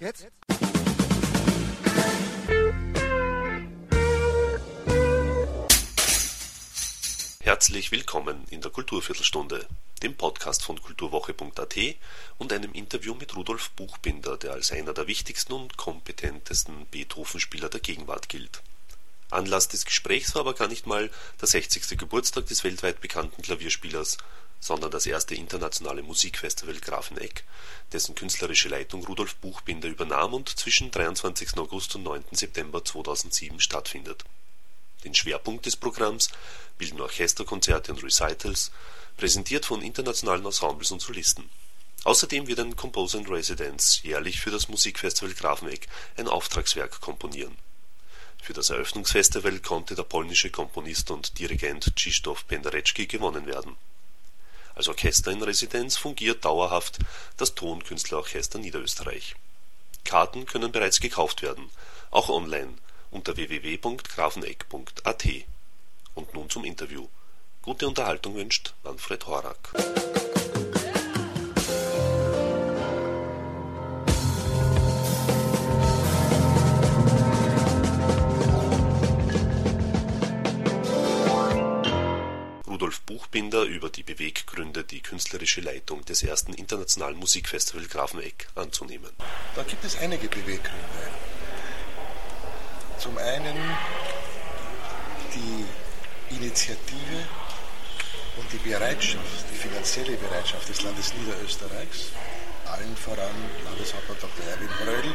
Jetzt? Herzlich willkommen in der Kulturviertelstunde, dem Podcast von kulturwoche.at und einem Interview mit Rudolf Buchbinder, der als einer der wichtigsten und kompetentesten Beethoven-Spieler der Gegenwart gilt. Anlass des Gesprächs war aber gar nicht mal der 60. Geburtstag des weltweit bekannten Klavierspielers, sondern das erste internationale Musikfestival Grafenegg, dessen künstlerische Leitung Rudolf Buchbinder übernahm und zwischen 23. August und 9. September 2007 stattfindet. Den Schwerpunkt des Programms bilden Orchesterkonzerte und Recitals, präsentiert von internationalen Ensembles und Solisten. Außerdem wird ein Composer in Residence jährlich für das Musikfestival Grafenegg ein Auftragswerk komponieren für das Eröffnungsfestival konnte der polnische Komponist und Dirigent Krzysztof Penderecki gewonnen werden. Als Orchester in Residenz fungiert dauerhaft das Tonkünstlerorchester Niederösterreich. Karten können bereits gekauft werden, auch online unter www.grafeneck.at. Und nun zum Interview. Gute Unterhaltung wünscht Manfred Horak. Buchbinder über die Beweggründe, die künstlerische Leitung des ersten internationalen Musikfestivals Grafenegg anzunehmen. Da gibt es einige Beweggründe. Zum einen die Initiative und die Bereitschaft, die finanzielle Bereitschaft des Landes Niederösterreichs, allen voran Landeshauptmann Dr. Erwin Bröll,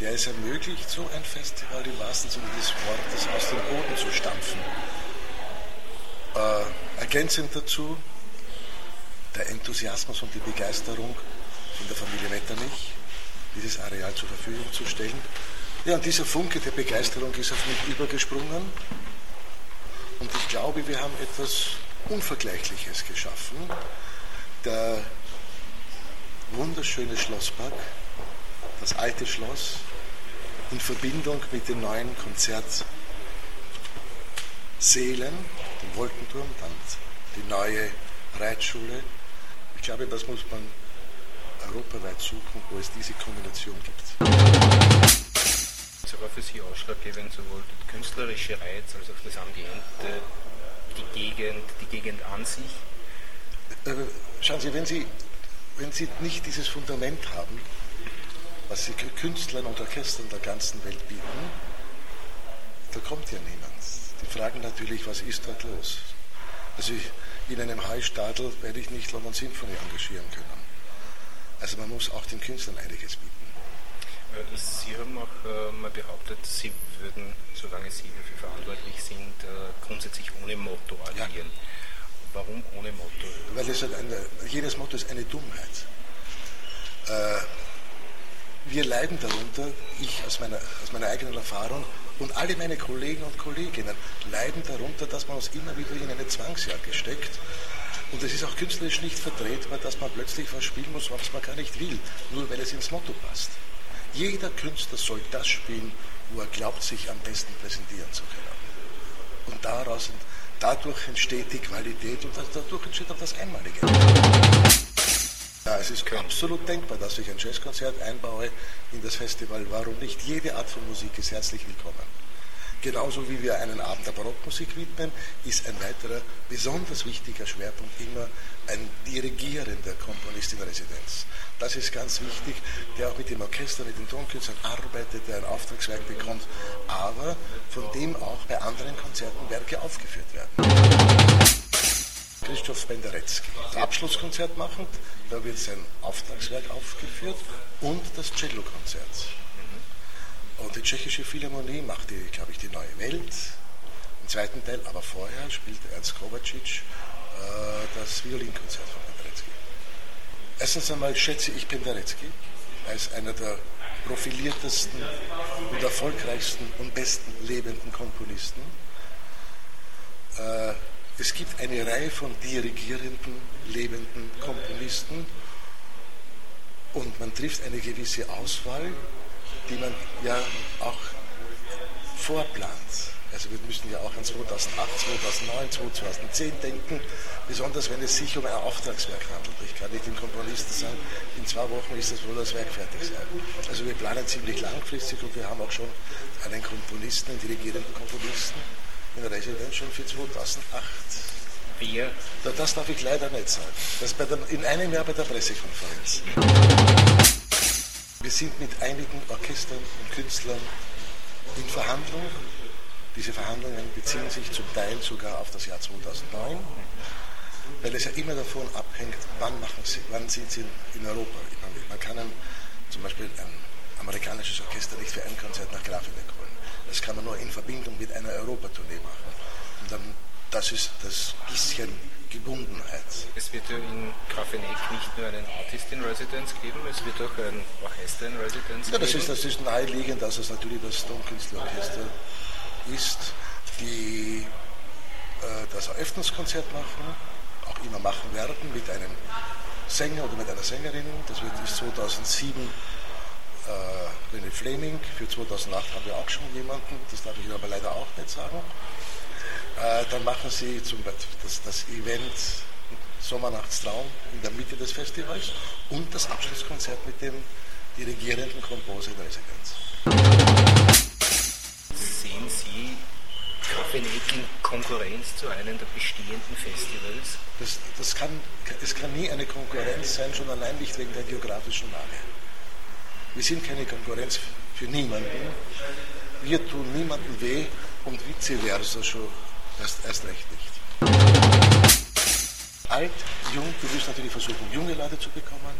der es ermöglicht, so ein Festival im wahrsten Sinne des Wortes aus dem Boden zu stampfen äh, ergänzend dazu der Enthusiasmus und die Begeisterung von der Familie Metternich, dieses Areal zur Verfügung zu stellen. Ja, und dieser Funke der Begeisterung ist auf mich übergesprungen. Und ich glaube, wir haben etwas Unvergleichliches geschaffen. Der wunderschöne Schlosspark, das alte Schloss, in Verbindung mit den neuen Konzertsälen, den Wolkenturm, dann die neue Reitschule. Ich glaube, das muss man europaweit suchen, wo es diese Kombination gibt. Es war für Sie ausschlaggebend, sowohl der künstlerische Reiz als auch das Ambiente, die Gegend, die Gegend an sich? Äh, schauen Sie, wenn Sie, wenn Sie nicht dieses Fundament haben, was Sie Künstlern und Orchestern der ganzen Welt bieten, da kommt ja niemand. Die fragen natürlich, was ist dort los? Also ich, in einem Heustadel werde ich nicht London Symphony engagieren können. Also man muss auch den Künstlern einiges bieten. Sie haben auch mal behauptet, Sie würden, solange Sie dafür verantwortlich sind, äh, grundsätzlich ohne Motto agieren. Ja. Warum ohne Motto? Weil es eine, jedes Motto ist eine Dummheit. Äh, wir leiden darunter, ich aus meiner, aus meiner eigenen Erfahrung, und alle meine Kollegen und Kolleginnen leiden darunter, dass man uns immer wieder in eine Zwangsjacke steckt. Und es ist auch künstlerisch nicht vertretbar, dass man plötzlich was spielen muss, was man gar nicht will, nur weil es ins Motto passt. Jeder Künstler soll das spielen, wo er glaubt, sich am besten präsentieren zu können. Und daraus, dadurch entsteht die Qualität und dadurch entsteht auch das Einmalige. Ja, es ist absolut denkbar, dass ich ein Jazzkonzert einbaue in das Festival. Warum nicht? Jede Art von Musik ist herzlich willkommen. Genauso wie wir einen Abend der Barockmusik widmen, ist ein weiterer besonders wichtiger Schwerpunkt immer ein dirigierender Komponist in Residenz. Das ist ganz wichtig, der auch mit dem Orchester, mit den Tonkünstlern arbeitet, der ein Auftragswerk bekommt, aber von dem auch bei anderen Konzerten Werke aufgeführt werden. Christoph Penderecki. Das Abschlusskonzert machend, da wird sein Auftragswerk aufgeführt und das Cello-Konzert. Und die tschechische Philharmonie macht, die, glaube ich, die neue Welt. Im zweiten Teil, aber vorher, spielt Ernst Kovacic äh, das Violinkonzert von Penderecki. Erstens einmal schätze ich Penderecki als einer der profiliertesten und erfolgreichsten und besten lebenden Komponisten. Äh, es gibt eine Reihe von dirigierenden, lebenden Komponisten und man trifft eine gewisse Auswahl, die man ja auch vorplant. Also wir müssen ja auch an 2008, 2009, 2010 denken, besonders wenn es sich um ein Auftragswerk handelt. Ich kann nicht den Komponisten sagen, in zwei Wochen ist das wohl das Werk fertig sein. Also wir planen ziemlich langfristig und wir haben auch schon einen Komponisten, einen dirigierenden Komponisten in Residenz schon für 2008. Wer? Das darf ich leider nicht sagen. Das bei der, in einem Jahr bei der Pressekonferenz. Wir sind mit einigen Orchestern und Künstlern in Verhandlungen. Diese Verhandlungen beziehen sich zum Teil sogar auf das Jahr 2009, weil es ja immer davon abhängt, wann, machen sie, wann sind sie in Europa. Man kann ein, zum Beispiel ein amerikanisches Orchester nicht für ein Konzert nach Grafenberg holen. Das kann man nur in Verbindung mit einer Europatournee machen. Und dann, das ist das bisschen Gebundenheit. Es wird ja in Grafeneck nicht nur einen Artist in Residence geben, es wird auch ein Orchester in Residence ja, das geben. Ist, das ist naheliegend, dass es natürlich das Tonkünstlerorchester ist, die äh, das Eröffnungskonzert machen, auch immer machen werden mit einem Sänger oder mit einer Sängerin. Das wird bis 2007 äh, René Fleming. Für 2008 haben wir auch schon jemanden, das darf ich Ihnen aber leider auch nicht sagen. Äh, dann machen sie zum das, das Event Sommernachtstraum in der Mitte des Festivals und das Abschlusskonzert mit dem dirigierenden Komposer in Residenz. Sehen Sie Kaffeenet in Konkurrenz zu einem der bestehenden Festivals? Das, das kann, es kann nie eine Konkurrenz sein, schon allein nicht wegen der geografischen Lage. Wir sind keine Konkurrenz für niemanden. Wir tun niemandem weh und vice versa schon erst, erst recht nicht. Alt, jung, wir müssen natürlich versuchen, junge Leute zu bekommen.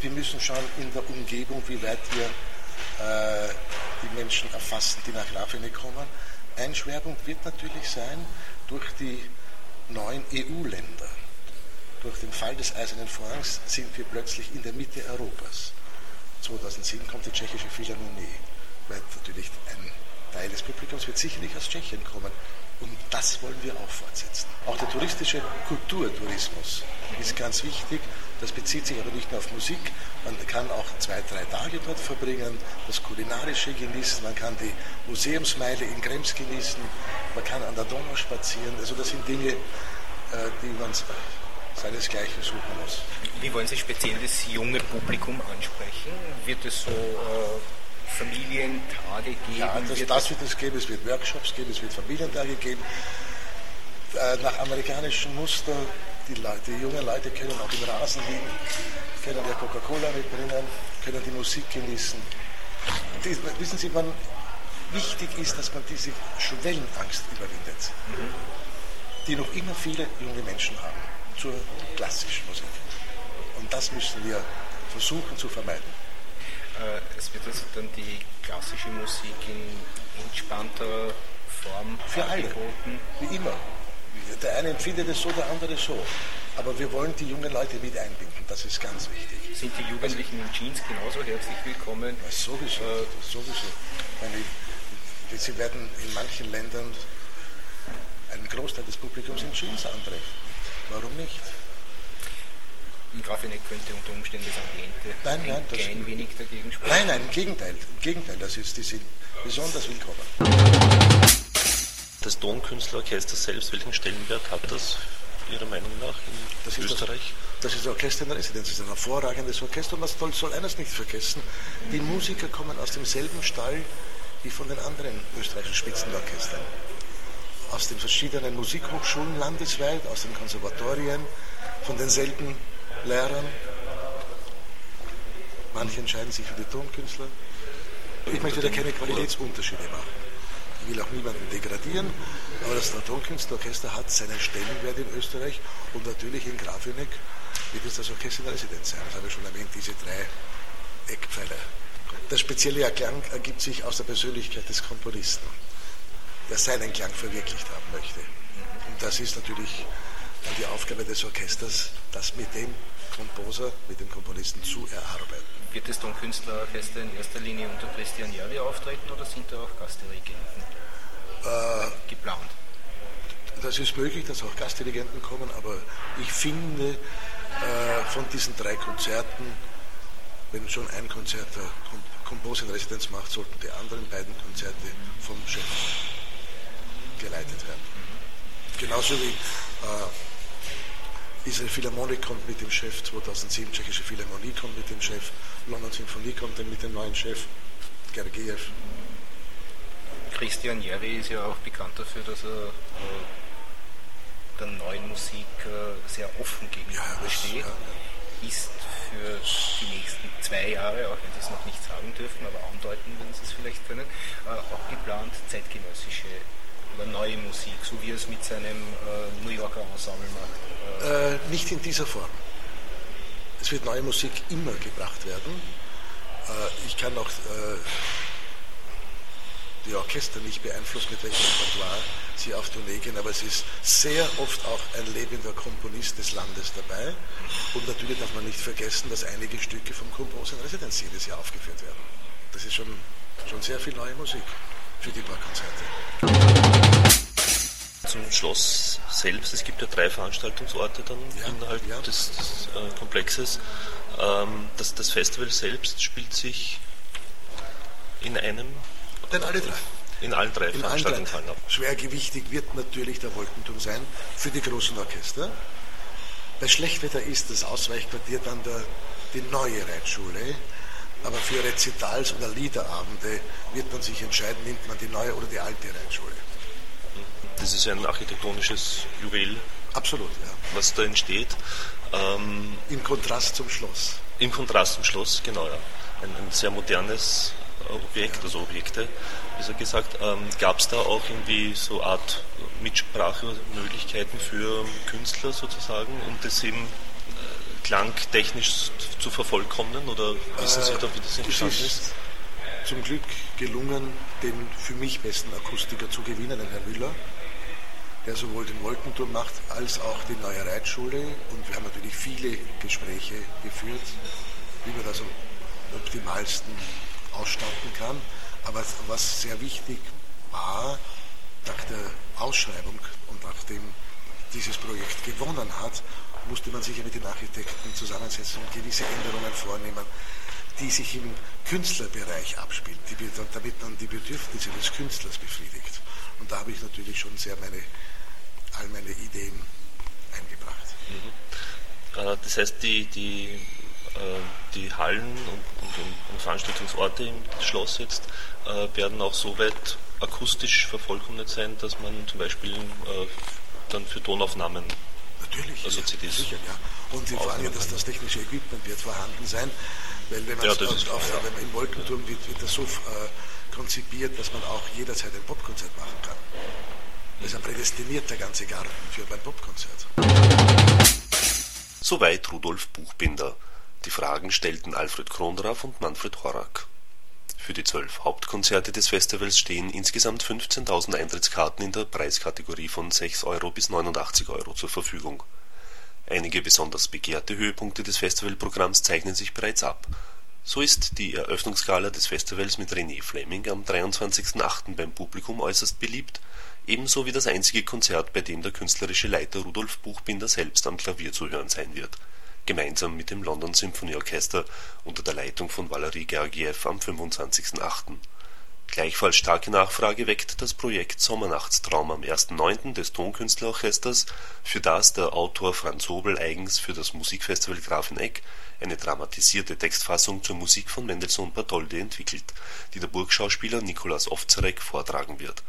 Wir müssen schauen in der Umgebung, wie weit wir äh, die Menschen erfassen, die nach Rafene kommen. Ein Schwerpunkt wird natürlich sein, durch die neuen EU-Länder, durch den Fall des Eisernen Vorhangs sind wir plötzlich in der Mitte Europas. 2007 kommt die tschechische Philharmonie, weil natürlich ein Teil des Publikums wird sicherlich aus Tschechien kommen. Und das wollen wir auch fortsetzen. Auch der touristische Kulturtourismus ist ganz wichtig. Das bezieht sich aber nicht nur auf Musik. Man kann auch zwei, drei Tage dort verbringen, das Kulinarische genießen. Man kann die Museumsmeile in Krems genießen. Man kann an der Donau spazieren. Also das sind Dinge, äh, die man seinesgleichen suchen muss. Wie wollen Sie speziell das junge Publikum ansprechen? Wird es so äh Familientage geben? Ja, das, wird das wird es geben. Es wird Workshops geben, es wird Familientage geben. Äh, nach amerikanischem Muster, die, Leute, die jungen Leute können auch im Rasen liegen, können der Coca-Cola mitbringen, können die Musik genießen. Die, wissen Sie, man, wichtig ist, dass man diese Schwellenangst überwindet, mhm. die noch immer viele junge Menschen haben zur klassischen Musik. Und das müssen wir versuchen zu vermeiden. Äh, es wird also dann die klassische Musik in entspannter Form Für angeboten. alle, wie immer. Der eine empfindet es so, der andere so. Aber wir wollen die jungen Leute mit einbinden, das ist ganz wichtig. Sind die Jugendlichen in Jeans genauso herzlich willkommen? Ja, sowieso, äh, sowieso. Meine, sie werden in manchen Ländern einen Großteil des Publikums in Jeans antreffen. Warum nicht? Im Grafeneck könnte unter Umständen das Ambiente nein, nein, ein klein wenig dagegen sprechen. Nein, nein, im Gegenteil. Im Gegenteil, das ist, die sind besonders willkommen. Das Tonkünstlerorchester selbst, welchen Stellenwert hat das Ihrer Meinung nach in das Österreich? Das, das ist das Orchester in der Residenz, das ist ein hervorragendes Orchester und man soll, soll eines nicht vergessen, die Musiker kommen aus demselben Stall wie von den anderen österreichischen Spitzenorchestern. Aus den verschiedenen Musikhochschulen landesweit, aus den Konservatorien, von denselben Lehrern. Manche entscheiden sich für die Tonkünstler. Ich möchte da keine Qualitätsunterschiede machen. Ich will auch niemanden degradieren, aber das Tonkünstlerorchester hat seinen Stellenwert in Österreich und natürlich in Grafeneck wird es das Orchester in Residenz sein. Das habe ich schon erwähnt, diese drei Eckpfeiler. Der spezielle Erklang ergibt sich aus der Persönlichkeit des Komponisten, der seinen Klang verwirklicht haben möchte. Und das ist natürlich die Aufgabe des Orchesters, das mit dem Komposer, mit dem Komponisten zu erarbeiten. Wird das Tonkünstlerorchester in erster Linie unter Christian Järvi auftreten oder sind da auch Gastdirigenten äh, geplant? Das ist möglich, dass auch Gastdirigenten kommen, aber ich finde äh, von diesen drei Konzerten, wenn schon ein Konzert der Komposer in Residenz macht, sollten die anderen beiden Konzerte vom Chef geleitet werden. Genauso wie äh, Israel Philharmonik kommt mit dem Chef, 2007 Tschechische Philharmonie kommt mit dem Chef, London Symphonie kommt dann mit dem neuen Chef, Gergiev. Christian Jerry ist ja auch bekannt dafür, dass er äh, der neuen Musik äh, sehr offen gegenübersteht. Ja, ja. Ist für die nächsten zwei Jahre, auch wenn Sie es noch nicht sagen dürfen, aber andeuten, wenn Sie es vielleicht können, äh, auch geplant, zeitgenössische oder neue Musik, so wie er es mit seinem äh, New Yorker Ensemble macht? Äh, nicht in dieser Form. Es wird neue Musik immer gebracht werden. Äh, ich kann auch äh, die Orchester nicht beeinflussen, mit welchem Repertoire sie auf Tournee gehen, aber es ist sehr oft auch ein lebender Komponist des Landes dabei. Und natürlich darf man nicht vergessen, dass einige Stücke vom Composer in Residenz jedes Jahr aufgeführt werden. Das ist schon, schon sehr viel neue Musik für die paar Konzerte. Zum Schloss selbst, es gibt ja drei Veranstaltungsorte dann ja, innerhalb ja. des, des äh, Komplexes. Ähm, das, das Festival selbst spielt sich in einem. Denn alle drei. In allen drei in Veranstaltungshallen ab. Schwergewichtig wird natürlich der Wolkenturm sein für die großen Orchester. Bei Schlechtwetter ist das Ausweichquartier dann der, die neue Reitschule. Aber für Rezitals oder Liederabende wird man sich entscheiden, nimmt man die neue oder die alte Reitschule. Das ist ein architektonisches Juwel. Absolut, ja. Was da entsteht. Ähm, Im Kontrast zum Schloss. Im Kontrast zum Schloss, genau, ja. Ein, ein sehr modernes Objekt, ja. also Objekte, wie gesagt. Ähm, Gab es da auch irgendwie so Art Mitsprachemöglichkeiten für Künstler sozusagen, um das eben äh, klangtechnisch zu vervollkommnen oder wissen Sie da, wie das entstanden ist? ist? Zum Glück gelungen, den für mich besten Akustiker zu gewinnen, den Herrn Müller der sowohl den Wolkenturm macht als auch die neue Reitschule. Und wir haben natürlich viele Gespräche geführt, wie man das am optimalsten ausstatten kann. Aber was sehr wichtig war, nach der Ausschreibung und nachdem dieses Projekt gewonnen hat, musste man sich ja mit den Architekten zusammensetzen und gewisse Änderungen vornehmen, die sich im Künstlerbereich abspielen, damit man die Bedürfnisse des Künstlers befriedigt. Und da habe ich natürlich schon sehr meine all meine Ideen eingebracht. Mhm. Äh, das heißt, die, die, äh, die Hallen und, und, und, Veranstaltungsorte im Schloss jetzt äh, werden auch so weit akustisch vervollkommnet sein, dass man zum Beispiel dann für Tonaufnahmen Natürlich, also CDs sicher, ja. Und die Frage, dass das technische Equipment wird vorhanden sein, weil wenn man ja, auf, auf, ja. im Wolkenturm wird, wird das so äh, konzipiert, dass man auch jederzeit ein Popkonzert machen kann. Ist ein prädestinierter ganze Garten für ein Popkonzert. Soweit Rudolf Buchbinder. Die Fragen stellten Alfred Kronraff und Manfred Horak. Für die zwölf Hauptkonzerte des Festivals stehen insgesamt 15.000 Eintrittskarten in der Preiskategorie von 6 Euro bis 89 Euro zur Verfügung. Einige besonders begehrte Höhepunkte des Festivalprogramms zeichnen sich bereits ab. So ist die Eröffnungsgala des Festivals mit René Fleming am 23.08. beim Publikum äußerst beliebt ebenso wie das einzige Konzert, bei dem der künstlerische Leiter Rudolf Buchbinder selbst am Klavier zu hören sein wird, gemeinsam mit dem London Symphony Orchester unter der Leitung von Valery Gergiev am 25.08. Gleichfalls starke Nachfrage weckt das Projekt Sommernachtstraum am 1.9. des Tonkünstlerorchesters, für das der Autor Franz Hobel eigens für das Musikfestival Grafeneck eine dramatisierte Textfassung zur Musik von Mendelssohn Bartholdy entwickelt, die der Burgschauspieler Nikolaus Ovzarek vortragen wird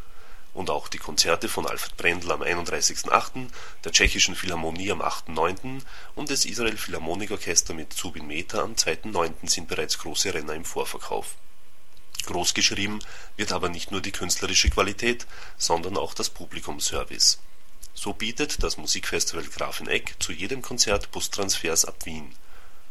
und auch die Konzerte von Alfred Brendel am 31.8., der Tschechischen Philharmonie am 8.9. und des Israel Philharmonikorchester mit Zubin Mehta am 2.9. sind bereits große Renner im Vorverkauf. Großgeschrieben wird aber nicht nur die künstlerische Qualität, sondern auch das Publikumsservice. So bietet das Musikfestival Grafeneck zu jedem Konzert Bustransfers ab Wien.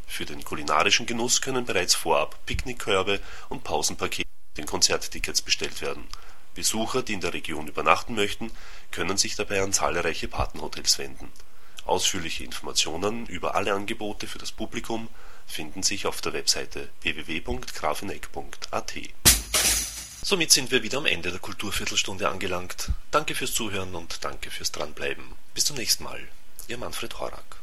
Für den kulinarischen Genuss können bereits vorab Picknickkörbe und Pausenpakete den Konzerttickets bestellt werden Besucher, die in der Region übernachten möchten, können sich dabei an zahlreiche Patenhotels wenden. Ausführliche Informationen über alle Angebote für das Publikum finden sich auf der Webseite www.grafeneck.at. Somit sind wir wieder am Ende der Kulturviertelstunde angelangt. Danke fürs Zuhören und danke fürs Dranbleiben. Bis zum nächsten Mal. Ihr Manfred Horak.